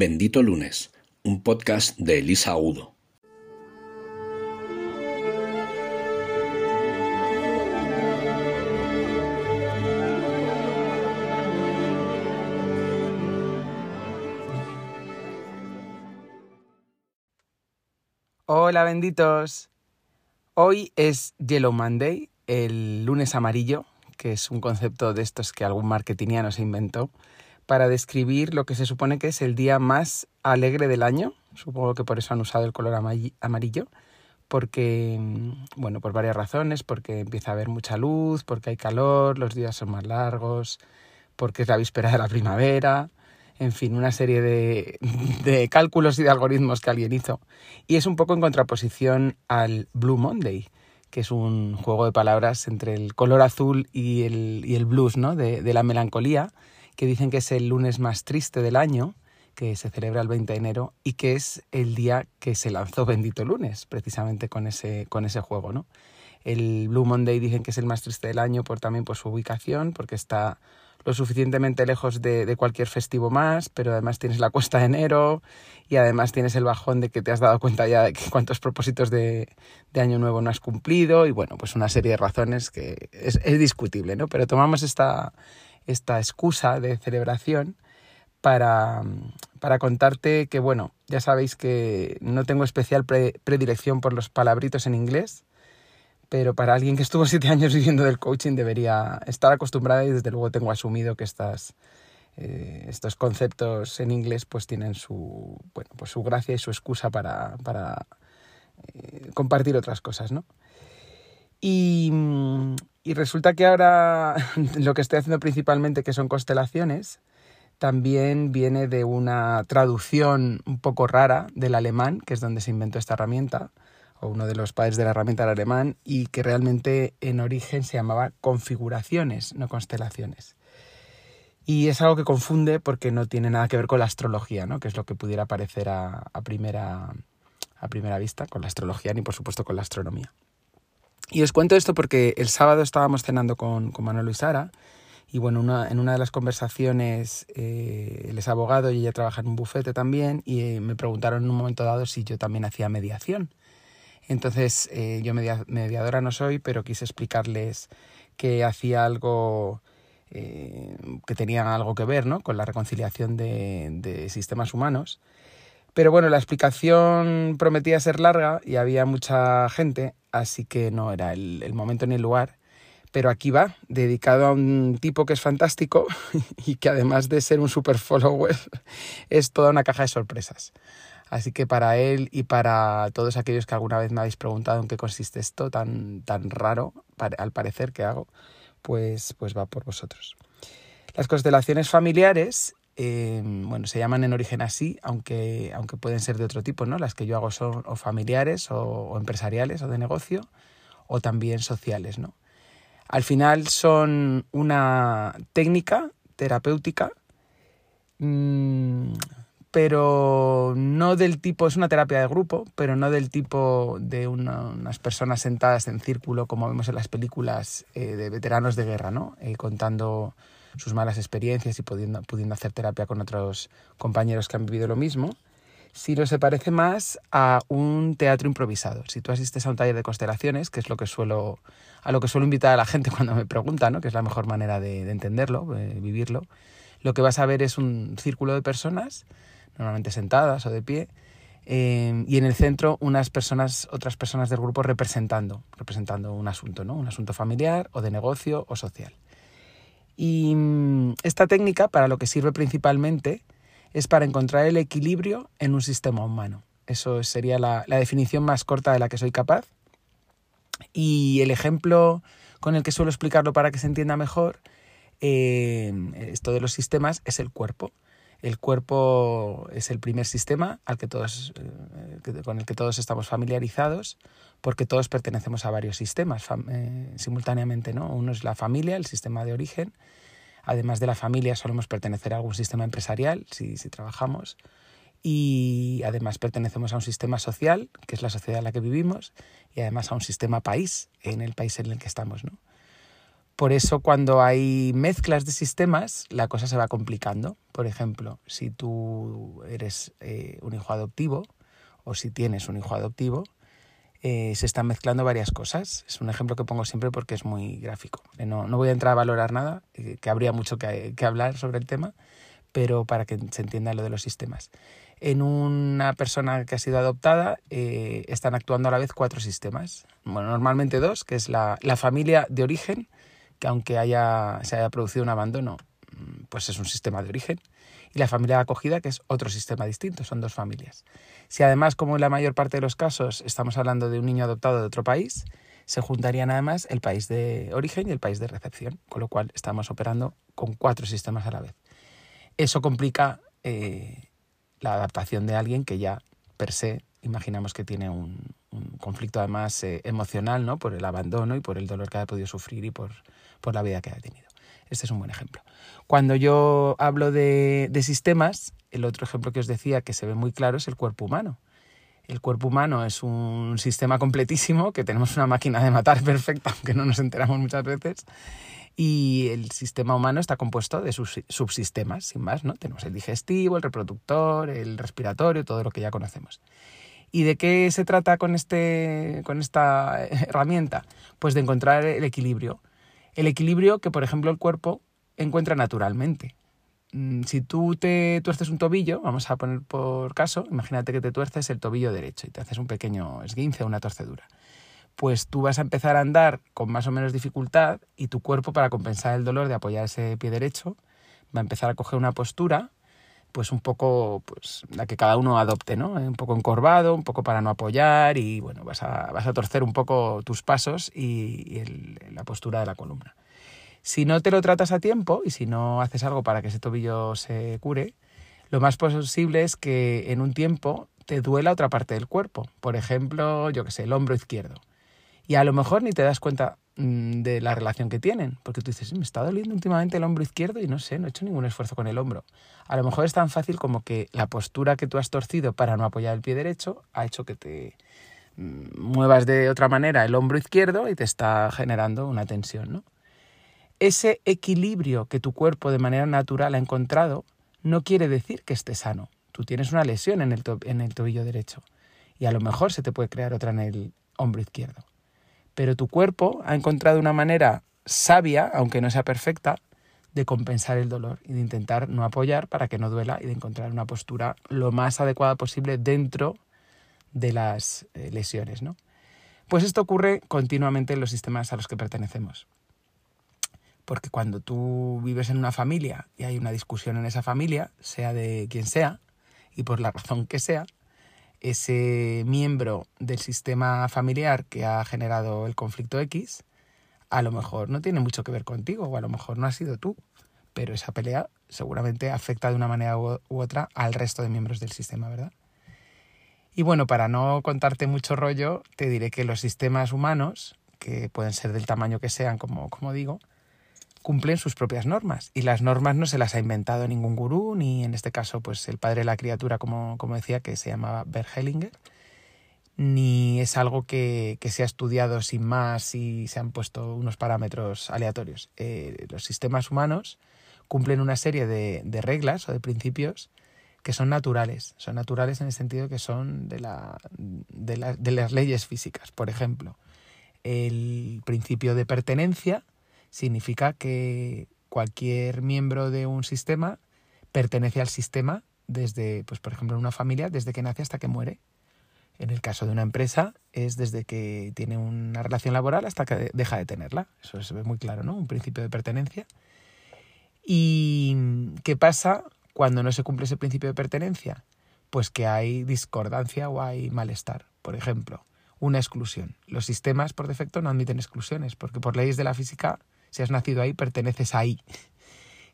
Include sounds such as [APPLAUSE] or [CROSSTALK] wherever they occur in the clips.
Bendito Lunes, un podcast de Elisa Udo. Hola benditos. Hoy es Yellow Monday, el lunes amarillo, que es un concepto de estos que algún marketingiano se inventó para describir lo que se supone que es el día más alegre del año. Supongo que por eso han usado el color amarillo, porque, bueno, por varias razones, porque empieza a haber mucha luz, porque hay calor, los días son más largos, porque es la víspera de la primavera, en fin, una serie de, [LAUGHS] de, cálculos y de algoritmos que alguien hizo. Y es un poco en contraposición al Blue Monday, que es un juego de palabras entre el color azul y el, y el blues, ¿no? De, de, la melancolía, que dicen que es el lunes más triste del año, que se celebra el 20 de enero, y que es el día que se lanzó Bendito Lunes, precisamente con ese, con ese juego, ¿no? El Blue Monday dicen que es el más triste del año por, también por su ubicación, porque está lo suficientemente lejos de, cualquier festivo más, pero además tienes la cuesta de enero y además tienes el bajón de que te has dado cuenta ya de que cuántos propósitos de, de año nuevo no has cumplido y bueno, pues una serie de razones que es, es discutible, ¿no? Pero tomamos esta, esta excusa de celebración para, para contarte que, bueno, ya sabéis que no tengo especial pre, predilección por los palabritos en inglés, pero para alguien que estuvo siete años viviendo del coaching debería estar acostumbrada y desde luego tengo asumido que estas, eh, estos conceptos en inglés pues tienen su, bueno, pues su gracia y su excusa para, para eh, compartir otras cosas, ¿no? Y, y resulta que ahora [LAUGHS] lo que estoy haciendo principalmente, que son constelaciones, también viene de una traducción un poco rara del alemán, que es donde se inventó esta herramienta, o uno de los padres de la herramienta del alemán, y que realmente en origen se llamaba configuraciones, no constelaciones. Y es algo que confunde porque no tiene nada que ver con la astrología, ¿no? que es lo que pudiera parecer a, primera, a primera vista, con la astrología ni por supuesto con la astronomía. Y os cuento esto porque el sábado estábamos cenando con, con Manuel y Sara, y bueno, una, en una de las conversaciones eh, él es abogado y ella trabaja en un bufete también, y eh, me preguntaron en un momento dado si yo también hacía mediación. Entonces, eh, yo media, mediadora no soy, pero quise explicarles que hacía algo eh, que tenía algo que ver ¿no? con la reconciliación de, de, sistemas humanos. Pero bueno, la explicación prometía ser larga y había mucha gente, así que no era el, momento ni el lugar. Pero aquí va, dedicado a un tipo que es fantástico [LAUGHS] y que además de ser un super follower, [LAUGHS] es toda una caja de sorpresas. Así que para él y para todos aquellos que alguna vez me habéis preguntado en qué consiste esto tan, tan raro, al parecer, que hago, pues, pues va por vosotros. Las constelaciones familiares, eh, bueno, se llaman en origen así, aunque, aunque pueden ser de otro tipo, ¿no? Las que yo hago son o familiares o, empresariales o de negocio o también sociales, ¿no? Al final son una técnica terapéutica mmm, pero no del tipo, es una terapia de grupo, pero no del tipo de una, unas personas sentadas en círculo como vemos en las películas eh, de veteranos de guerra, ¿no? Eh, contando sus malas experiencias y pudiendo, hacer terapia con otros compañeros que han vivido lo mismo, sino se parece más a un teatro improvisado. Si tú asistes a un taller de constelaciones, que es lo que suelo, a lo que suelo invitar a la gente [LAUGHS] cuando me pregunta, ¿no? que es la mejor manera de, de entenderlo, de vivirlo, lo que vas a ver es un círculo de personas normalmente sentadas o de pie, eh, y en el centro unas personas, otras personas del grupo representando, representando un asunto, ¿no? Un asunto familiar o de negocio o social. Y mm, esta técnica, para lo que sirve principalmente, es para encontrar el equilibrio en un sistema humano. Eso sería la, definición más corta de la que soy capaz. Y el ejemplo con el que suelo explicarlo para que se entienda mejor, eh, esto de los sistemas, es el cuerpo. El cuerpo es el primer sistema al que todos, eh, con el que todos estamos familiarizados, porque todos pertenecemos a varios sistemas eh, simultáneamente. ¿no? Uno es la familia, el sistema de origen. Además de la familia, solemos pertenecer a algún sistema empresarial, si, trabajamos. Y además pertenecemos a un sistema social, que es la sociedad en la que vivimos, y además a un sistema país, en el país en el que estamos. ¿no? Por eso cuando hay mezclas de sistemas, la cosa se va complicando. Por ejemplo, si tú eres eh, un hijo adoptivo o si tienes un hijo adoptivo, eh, se están mezclando varias cosas. Es un ejemplo que pongo siempre porque es muy gráfico. Eh, no, no voy a entrar a valorar nada, que habría mucho que, hablar sobre el tema, pero para que se entienda lo de los sistemas. En una persona que ha sido adoptada están actuando a la vez cuatro sistemas. Bueno, normalmente dos, que es la, la familia de origen, que aunque haya, se haya producido un abandono, mm, pues es un sistema de origen, la familia de acogida, que es otro sistema distinto, son dos familias. Si además, como en la mayor parte de los casos, estamos hablando de un niño adoptado de otro país, se juntarían además el país de origen y el país de recepción, con lo cual estamos operando con cuatro sistemas a la vez. Eso complica eh, la adaptación de alguien que ya per se imaginamos que tiene un, conflicto además eh, emocional, ¿no? Por el abandono y por el dolor que ha podido sufrir y por, por la vida que ha tenido. Este es un buen ejemplo. Cuando yo hablo de, de, sistemas, el otro ejemplo que os decía que se ve muy claro es el cuerpo humano. El cuerpo humano es un sistema completísimo, que tenemos una máquina de matar [LAUGHS] perfecta, aunque no nos enteramos muchas veces, y el sistema humano está compuesto de sus subsistemas, sin más, ¿no? Tenemos el digestivo, el reproductor, el respiratorio, todo lo que ya conocemos. ¿Y de qué se trata con, este, con esta herramienta? Pues de encontrar el equilibrio. El equilibrio que, por ejemplo, el cuerpo encuentra naturalmente. Mm, si tú te tuerces un tobillo, vamos a poner por caso, imagínate que te tuerces el tobillo derecho y te haces un pequeño esguince o una torcedura. Pues tú vas a empezar a andar con más o menos dificultad y tu cuerpo, para compensar el dolor de apoyar ese pie derecho, va a empezar a coger una postura pues un poco pues la que cada uno adopte, ¿no? Un poco encorvado, un poco para no apoyar y bueno, vas a, vas a torcer un poco tus pasos y, la postura de la columna. Si no te lo tratas a tiempo y si no haces algo para que ese tobillo se cure, lo más posible es que en un tiempo te duela otra parte del cuerpo. Por ejemplo, yo que sé, el hombro izquierdo. Y a lo mejor ni te das cuenta Mm, de la relación que tienen. Porque tú dices, me está doliendo últimamente el hombro izquierdo y no sé, no he hecho ningún esfuerzo con el hombro. A lo mejor es tan fácil como que la postura que tú has torcido para no apoyar el pie derecho ha hecho que te mm, muevas de otra manera el hombro izquierdo y te está generando una tensión, ¿no? Ese equilibrio que tu cuerpo de manera natural ha encontrado no quiere decir que esté sano. Tú tienes una lesión en el, en el tobillo derecho y a lo mejor se te puede crear otra en el hombro izquierdo pero tu cuerpo ha encontrado una manera sabia, aunque no sea perfecta, de compensar el dolor y de intentar no apoyar para que no duela y de encontrar una postura lo más adecuada posible dentro de las eh, lesiones. ¿no? Pues esto ocurre continuamente en los sistemas a los que pertenecemos. Porque cuando tú vives en una familia y hay una discusión en esa familia, sea de quien sea, y por la razón que sea, ese miembro del sistema familiar que ha generado el conflicto X, a lo mejor no tiene mucho que ver contigo o a lo mejor no ha sido tú, pero esa pelea seguramente afecta de una manera u otra al resto de miembros del sistema, ¿verdad? Y bueno, para no contarte mucho rollo, te diré que los sistemas humanos, que pueden ser del tamaño que sean, como, como digo, cumplen sus propias normas. Y las normas no se las ha inventado ningún gurú, ni en este caso, pues el padre de la criatura, como, como decía, que se llamaba Bert Hellinger, ni es algo que, que se ha estudiado sin más y se han puesto unos parámetros aleatorios. Eh, los sistemas humanos cumplen una serie de, reglas o de principios que son naturales. Son naturales en el sentido que son de, la, de las leyes físicas. Por ejemplo, el principio de pertenencia, significa que cualquier miembro de un sistema pertenece al sistema desde, pues por ejemplo, una familia, desde que nace hasta que muere. En el caso de una empresa es desde que tiene una relación laboral hasta que deja de tenerla. Eso se ve muy claro, ¿no? Un principio de pertenencia. ¿Y qué pasa cuando no se cumple ese principio de pertenencia? Pues que hay discordancia o hay malestar. Por ejemplo, una exclusión. Los sistemas por defecto no admiten exclusiones porque por leyes de la física si has nacido ahí, perteneces ahí.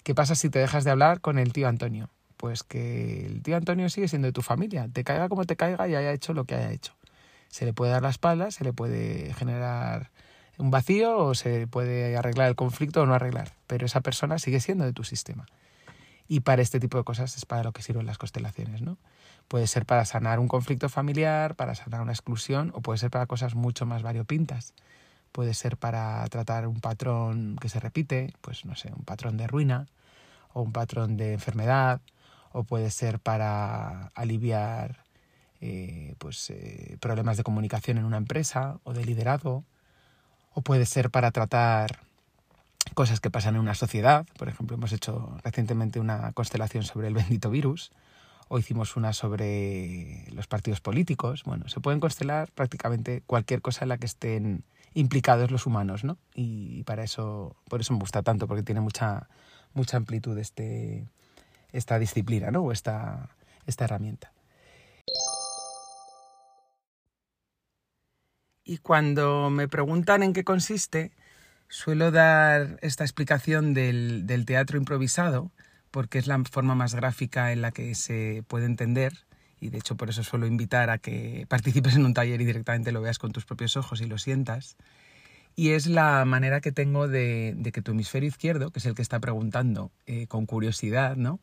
¿Qué pasa si te dejas de hablar con el tío Antonio? Pues que el tío Antonio sigue siendo de tu familia, te caiga como te caiga y haya hecho lo que haya hecho. Se le puede dar la espalda, se le puede generar un vacío o se puede arreglar el conflicto o no arreglar, pero esa persona sigue siendo de tu sistema. Y para este tipo de cosas es para lo que sirven las constelaciones, ¿no? Puede ser para sanar un conflicto familiar, para sanar una exclusión o puede ser para cosas mucho más variopintas puede ser para tratar un patrón que se repite, pues no sé, un patrón de ruina o un patrón de enfermedad, o puede ser para aliviar eh, pues, eh, problemas de comunicación en una empresa o de liderazgo, o puede ser para tratar cosas que pasan en una sociedad. Por ejemplo, hemos hecho recientemente una constelación sobre el bendito virus, o hicimos una sobre los partidos políticos. Bueno, se pueden constelar prácticamente cualquier cosa en la que estén implicados los humanos, ¿no? Y para eso, por eso me gusta tanto, porque tiene mucha, mucha amplitud este, esta disciplina, ¿no? O esta, esta herramienta. Y cuando me preguntan en qué consiste, suelo dar esta explicación del, del, teatro improvisado, porque es la forma más gráfica en la que se puede entender, y de hecho por eso suelo invitar a que participes en un taller y directamente lo veas con tus propios ojos y lo sientas. Y es la manera que tengo de, que tu hemisferio izquierdo, que es el que está preguntando eh, con curiosidad, ¿no?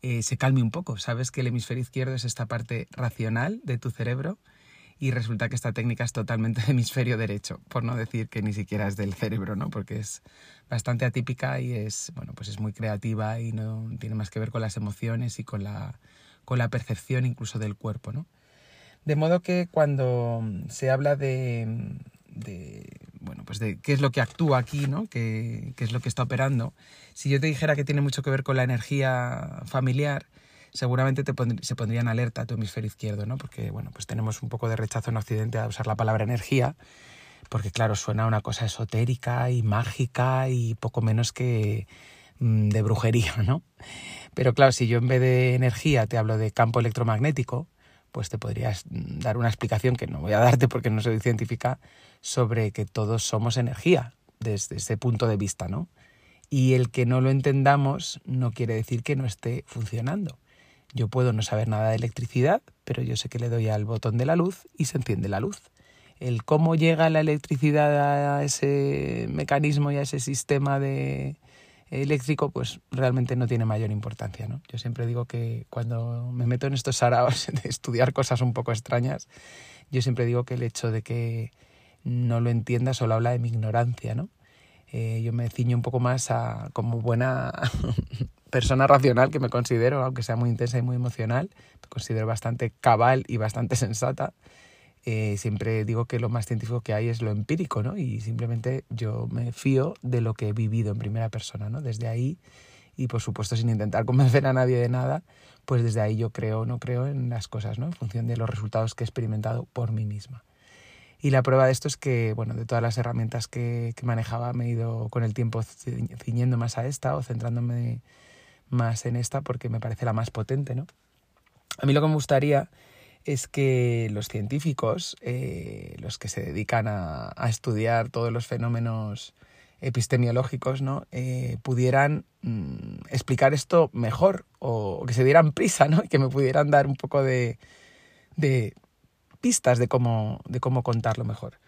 Eh, se calme un poco. Sabes que el hemisferio izquierdo es esta parte racional de tu cerebro y resulta que esta técnica es totalmente de hemisferio derecho, por no decir que ni siquiera es del cerebro, ¿no? Porque es bastante atípica y es, bueno, pues es muy creativa y no tiene más que ver con las emociones y con la, con la percepción incluso del cuerpo, ¿no? De modo que cuando se habla de, de bueno, pues de qué es lo que actúa aquí, ¿no? Qué, qué, es lo que está operando. Si yo te dijera que tiene mucho que ver con la energía familiar, seguramente te se pondría en alerta tu hemisferio izquierdo, ¿no? Porque, bueno, pues tenemos un poco de rechazo en Occidente a usar la palabra energía, porque, claro, suena una cosa esotérica y mágica y poco menos que mmm, de brujería, ¿no? Pero, claro, si yo en vez de energía te hablo de campo electromagnético, pues te podrías dar una explicación que no voy a darte porque no soy científica sobre que todos somos energía desde ese punto de vista, ¿no? Y el que no lo entendamos no quiere decir que no esté funcionando. Yo puedo no saber nada de electricidad, pero yo sé que le doy al botón de la luz y se enciende la luz. El cómo llega la electricidad a ese mecanismo y a ese sistema de, eléctrico, pues realmente no tiene mayor importancia. ¿no? Yo siempre digo que cuando me meto en estos saraos [LAUGHS] de estudiar cosas un poco extrañas, yo siempre digo que el hecho de que no lo entienda solo habla de mi ignorancia. ¿no? Eh, yo me ciño un poco más a, como buena persona racional que me considero, aunque sea muy intensa y muy emocional, me considero bastante cabal y bastante [LAUGHS] sensata. Eh, siempre digo que lo más científico que hay es lo empírico, ¿no? Y simplemente yo me fío de lo que he vivido en primera persona, ¿no? Desde ahí, y por supuesto sin intentar convencer a nadie de nada, pues desde ahí yo creo o no creo en las cosas, ¿no? En función de los resultados que he experimentado por mí misma. Y la prueba de esto es que, bueno, de todas las herramientas que, que manejaba me he ido con el tiempo ciñendo más a esta o centrándome más en esta porque me parece la más potente, ¿no? A mí lo que me gustaría es que los científicos, eh, los que se dedican a, estudiar todos los fenómenos epistemiológicos, ¿no? Eh, pudieran mm, explicar esto mejor o que se dieran prisa, ¿no? Y que me pudieran dar un poco de, de pistas de cómo, de cómo contarlo mejor.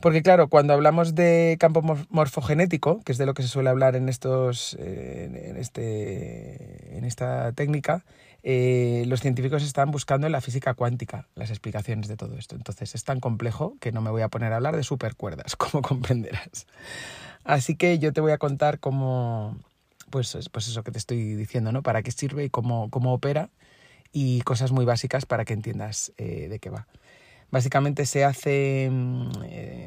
Porque claro, cuando hablamos de campo morfogenético, que es de lo que se suele hablar en, estos, eh, en, este, en esta técnica, eh, los científicos están buscando en la física cuántica las explicaciones de todo esto. Entonces es tan complejo que no me voy a poner a hablar de supercuerdas, [LAUGHS] como comprenderás. Así que yo te voy a contar cómo, pues, pues eso que te estoy diciendo, ¿no? Para qué sirve y cómo, cómo opera y cosas muy básicas para que entiendas eh, de qué va. Básicamente se hace, mm,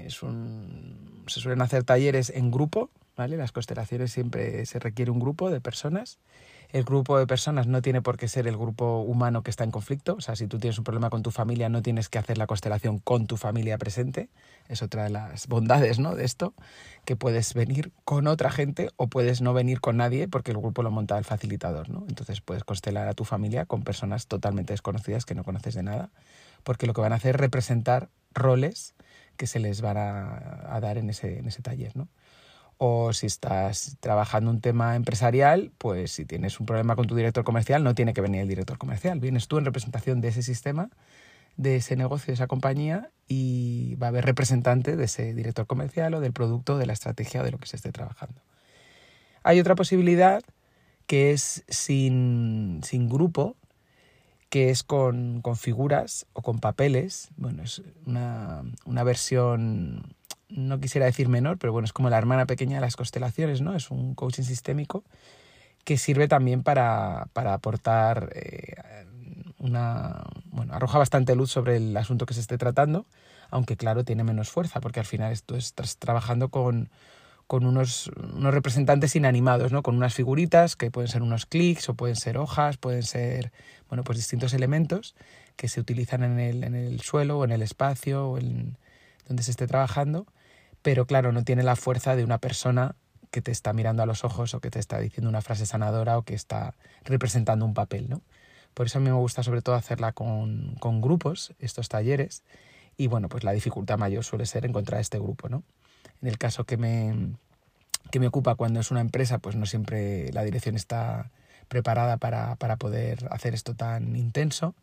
se suelen hacer talleres en grupo, ¿vale? Las constelaciones siempre se requiere un grupo de personas. El grupo de personas no tiene por qué ser el grupo humano que está en conflicto. O sea, si tú tienes un problema con tu familia, no tienes que hacer la constelación con tu familia presente. Es otra de las bondades ¿no? de esto, que puedes venir con otra gente o puedes no venir con nadie porque el grupo lo monta el facilitador. ¿no? Entonces puedes constelar a tu familia con personas totalmente desconocidas que no conoces de nada porque lo que van a hacer es representar roles que se les van a, dar en ese, en ese taller, ¿no? O si estás trabajando un tema empresarial, pues si tienes un problema con tu director comercial, no tiene que venir el director comercial. Vienes tú en representación de ese sistema, de ese negocio, de esa compañía, y va a haber representante de ese director comercial o del producto, de la estrategia o de lo que se esté trabajando. Hay otra posibilidad que es sin, sin grupo, que es con, con, figuras o con papeles. Bueno, es una, una versión no quisiera decir menor, pero bueno, es como la hermana pequeña de las constelaciones, ¿no? Es un coaching sistémico que sirve también para, para aportar eh, una... Bueno, arroja bastante luz sobre el asunto que se esté tratando, aunque claro, tiene menos fuerza, porque al final esto estás trabajando con, con unos, unos, representantes inanimados, ¿no? Con unas figuritas que pueden ser unos clics o pueden ser hojas, pueden ser, bueno, pues distintos elementos que se utilizan en el, en el suelo o en el espacio o en donde se esté trabajando, pero claro, no tiene la fuerza de una persona que te está mirando a los ojos o que te está diciendo una frase sanadora o que está representando un papel, ¿no? Por eso a mí me gusta sobre todo hacerla con, con grupos, estos talleres, y bueno, pues la dificultad mayor suele ser encontrar este grupo, ¿no? En el caso que me, que me ocupa cuando es una empresa, pues no siempre la dirección está preparada para, para poder hacer esto tan intenso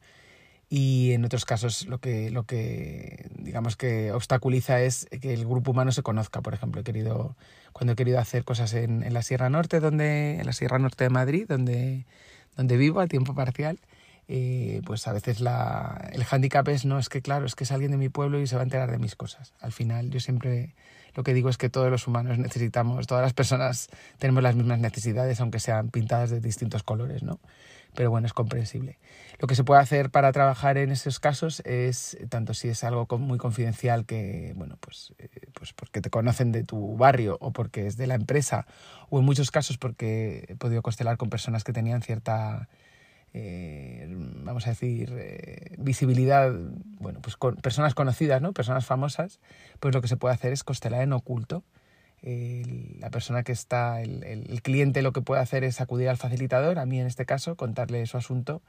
y en otros casos lo que, lo que digamos que obstaculiza es que el grupo humano se conozca. Por ejemplo, he querido, cuando he querido hacer cosas en, en la Sierra Norte, donde, en la Sierra Norte de Madrid, donde, donde vivo a tiempo parcial, eh, pues a veces el hándicap es, no, es que claro, es que es alguien de mi pueblo y se va a enterar de mis cosas. Al final yo siempre lo que digo es que todos los humanos necesitamos, todas las personas tenemos las mismas necesidades, aunque sean pintadas de distintos colores, ¿no? pero bueno, es comprensible. Lo que se puede hacer para trabajar en esos casos es, tanto si es algo muy confidencial que, bueno, pues, eh, pues porque te conocen de tu barrio o porque es de la empresa, o en muchos casos porque he podido constelar con personas que tenían cierta, eh, vamos a decir, eh, visibilidad, bueno, pues con personas conocidas, ¿no? Personas famosas, pues lo que se puede hacer es constelar en oculto la persona que está, el, el, cliente lo que puede hacer es acudir al facilitador, a mí en este caso, contarle su asunto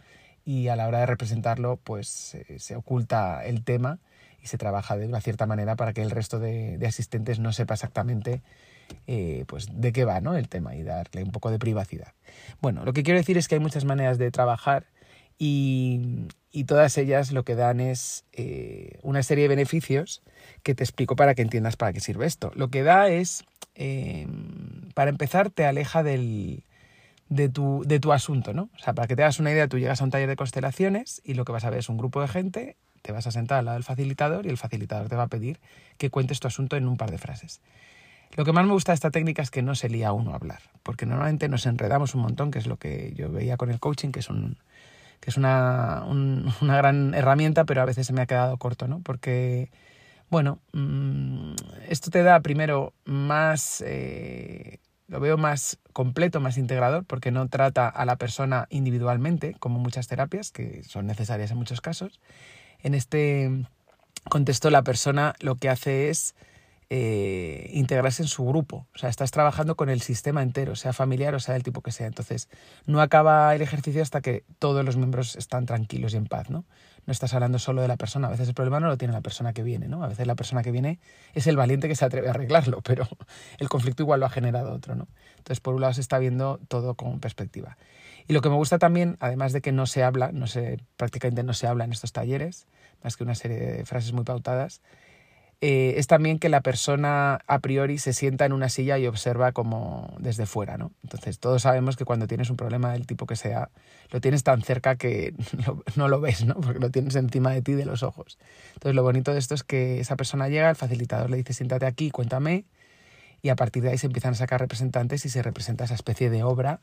y a la hora de representarlo pues se oculta el tema y se trabaja de una cierta manera para que el resto de asistentes no sepa exactamente eh, pues de qué va ¿no? el tema y darle un poco de privacidad. Bueno, lo que quiero decir es que hay muchas maneras de trabajar y, y todas ellas lo que dan es eh, una serie de beneficios que te explico para que entiendas para qué sirve esto. Lo que da es, eh, para empezar, te aleja del, de, tu, de tu asunto, ¿no? O sea, para que te hagas una idea, tú llegas a un taller de constelaciones y lo que vas a ver es un grupo de gente, te vas a sentar al lado del facilitador y el facilitador te va a pedir que cuentes tu asunto en un par de frases. Lo que más me gusta de esta técnica es que no se lía uno a hablar, porque normalmente nos enredamos un montón, que es lo que yo veía con el coaching, que es [LAUGHS] una gran herramienta, pero a veces se me ha quedado corto, ¿no? Porque, bueno, mm, esto te da primero más, eh, lo veo más completo, más integrador, porque no trata a la persona individualmente, como muchas terapias, que son necesarias en muchos casos. En este contexto, la persona lo que hace es eh, integrarse en su grupo. O sea, estás trabajando con el sistema entero, sea familiar o sea del tipo que sea. Entonces, no acaba el ejercicio hasta que todos los miembros están tranquilos y en paz, ¿no? No estás hablando solo de la persona. A veces el problema no lo tiene la persona que viene, ¿no? A veces la persona que viene es el valiente que se atreve a arreglarlo, [LAUGHS] pero el conflicto igual lo ha generado otro, ¿no? Entonces, por un lado se está viendo todo con perspectiva. Y lo que me gusta también, además de que no se habla, no se, prácticamente no se habla en estos talleres, más que una serie de frases muy pautadas, eh, es también que la persona a priori se sienta en una silla y observa como desde fuera, ¿no? Entonces todos sabemos que cuando tienes un problema del tipo que sea, lo tienes tan cerca que [LAUGHS] no lo ves, ¿no? Porque lo tienes encima de ti, de los ojos. Entonces lo bonito de esto es que esa persona llega, el facilitador le dice siéntate aquí, cuéntame, y a partir de ahí se empiezan a sacar representantes y se representa esa especie de obra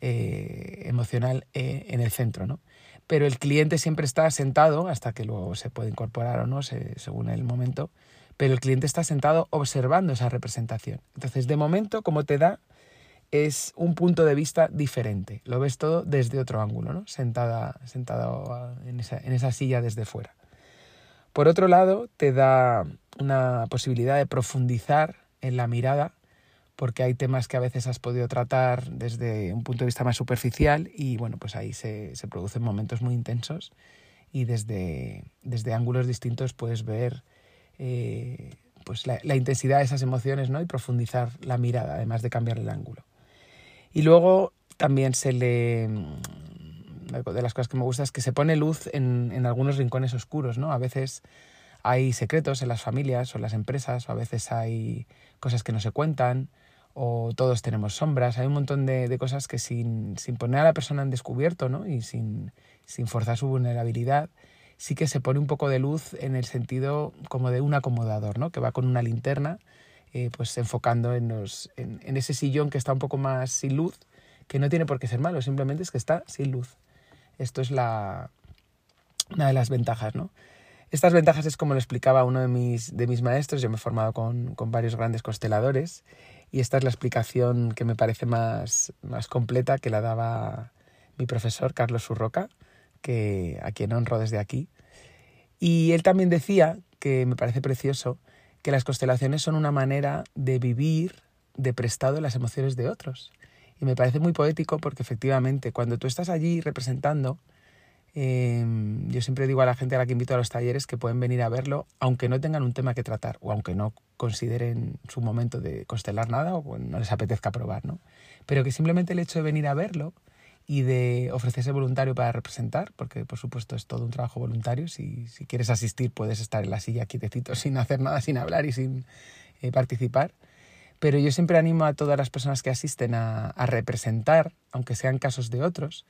eh, emocional eh, en el centro, ¿no? Pero el cliente siempre está sentado, hasta que luego se puede incorporar o no, según el momento, pero el cliente está sentado observando esa representación. Entonces, de momento, como te da, es un punto de vista diferente. Lo ves todo desde otro ángulo, ¿no? Sentada, sentado en esa, en esa silla desde fuera. Por otro lado, te da una posibilidad de profundizar en la mirada, porque hay temas que a veces has podido tratar desde un punto de vista más superficial y bueno, pues ahí se, se producen momentos muy intensos y desde, desde ángulos distintos puedes ver eh, pues la, intensidad de esas emociones ¿no? y profundizar la mirada, además de cambiar el ángulo. Y luego también se le... De las cosas que me gusta es que se pone luz en, en algunos rincones oscuros, ¿no? A veces hay secretos en las familias o en las empresas, o a veces hay cosas que no se cuentan, o todos tenemos sombras. Hay un montón de, de cosas que sin, sin, poner a la persona en descubierto ¿no? y sin, sin forzar su vulnerabilidad, sí que se pone un poco de luz en el sentido como de un acomodador, ¿no? Que va con una linterna, eh, pues enfocando en, los, en, ese sillón que está un poco más sin luz, que no tiene por qué ser malo, simplemente es que está sin luz. Esto es la, una de las ventajas, ¿no? Estas ventajas es como lo explicaba uno de mis, de mis maestros, yo me he formado con, con varios grandes consteladores y esta es la explicación que me parece más, más completa que la daba mi profesor Carlos Surroca, que, a quien honro desde aquí. Y él también decía, que me parece precioso, que las constelaciones son una manera de vivir de prestado las emociones de otros. Y me parece muy poético porque efectivamente cuando tú estás allí representando, Em, yo siempre digo a la gente a la que invito a los talleres que pueden venir a verlo, aunque no tengan un tema que tratar o aunque no consideren su momento de constelar nada o no les apetezca probar, ¿no? Pero que simplemente el hecho de venir a verlo y de ofrecerse voluntario para representar, porque por supuesto es todo un trabajo voluntario, si, si quieres asistir puedes estar en la silla quietecito [LAUGHS] sin hacer nada, sin hablar y sin eh, participar. Pero yo siempre animo a todas las personas que asisten a, a representar, aunque sean casos de otros,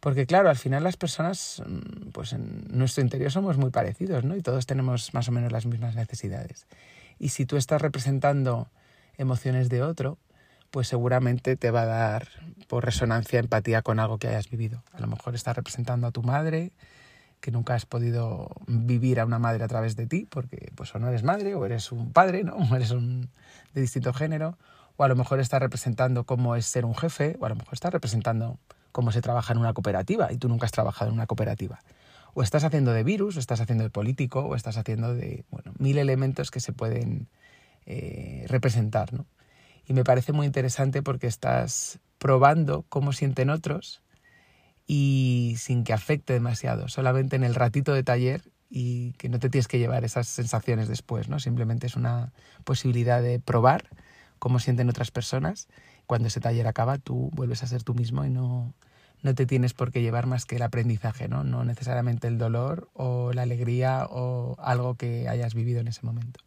porque claro, al final las personas, mm, pues en nuestro interior somos muy parecidos, ¿no? Y todos tenemos más o menos las mismas necesidades. Y si tú estás representando emociones de otro, pues seguramente te va a dar por resonancia empatía con algo que hayas vivido. A lo mejor estás representando a tu madre, que nunca has podido vivir a una madre a través de ti, porque pues o no eres madre o eres un padre, ¿no? [LAUGHS] O eres un de distinto género, o a lo mejor estás representando cómo es ser un jefe, o a lo mejor estás representando cómo se trabaja en una cooperativa y tú nunca has trabajado en una cooperativa. O estás haciendo de virus, o estás haciendo de político, o estás haciendo de, bueno, mil elementos que se pueden eh, representar, ¿no? Y me parece muy interesante porque estás probando cómo sienten otros y sin que afecte demasiado, solamente en el ratito de taller y que no te tienes que llevar esas sensaciones después, ¿no? Simplemente es una posibilidad de probar cómo sienten otras personas. Cuando ese taller acaba, tú vuelves a ser tú mismo y no, no te tienes por qué llevar más que el aprendizaje, ¿no? No necesariamente el dolor o la alegría o algo que hayas vivido en ese momento.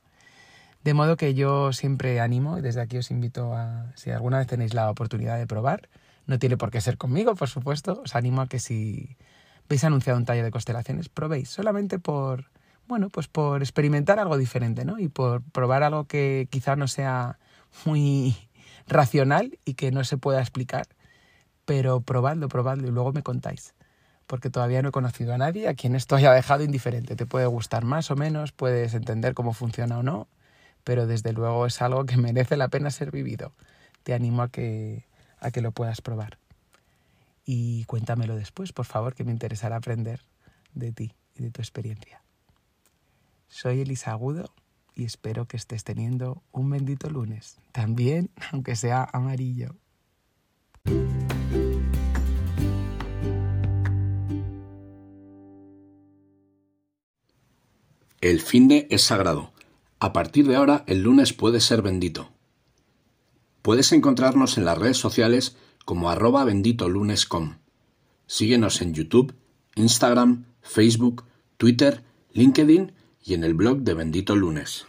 De modo que yo siempre animo, y desde aquí os invito a, si alguna vez tenéis la oportunidad de probar, no tiene por qué ser conmigo, por supuesto, os animo a que si veis anunciado un taller de constelaciones, probéis, solamente por, bueno, pues por experimentar algo diferente, ¿no? Y por probar algo que quizá no sea muy [LAUGHS] racional y que no se pueda explicar, pero probadlo, probadlo y luego me contáis. Porque todavía no he conocido a nadie a quien esto haya dejado indiferente. Te puede gustar más o menos, puedes entender cómo funciona o no, pero desde luego es algo que [LAUGHS] merece la pena ser vivido. Te animo a que, a que lo puedas probar. Y cuéntamelo después, por favor, que me interesará aprender de ti y de tu experiencia. Soy Elisa Agudo y espero que estés teniendo un bendito lunes, también aunque sea amarillo. El fin de es sagrado. A partir de ahora, el lunes puede ser bendito. Puedes encontrarnos en las redes sociales como arroba benditolunes.com. Síguenos en YouTube, Instagram, Facebook, Twitter, LinkedIn y en el blog de Bendito Lunes.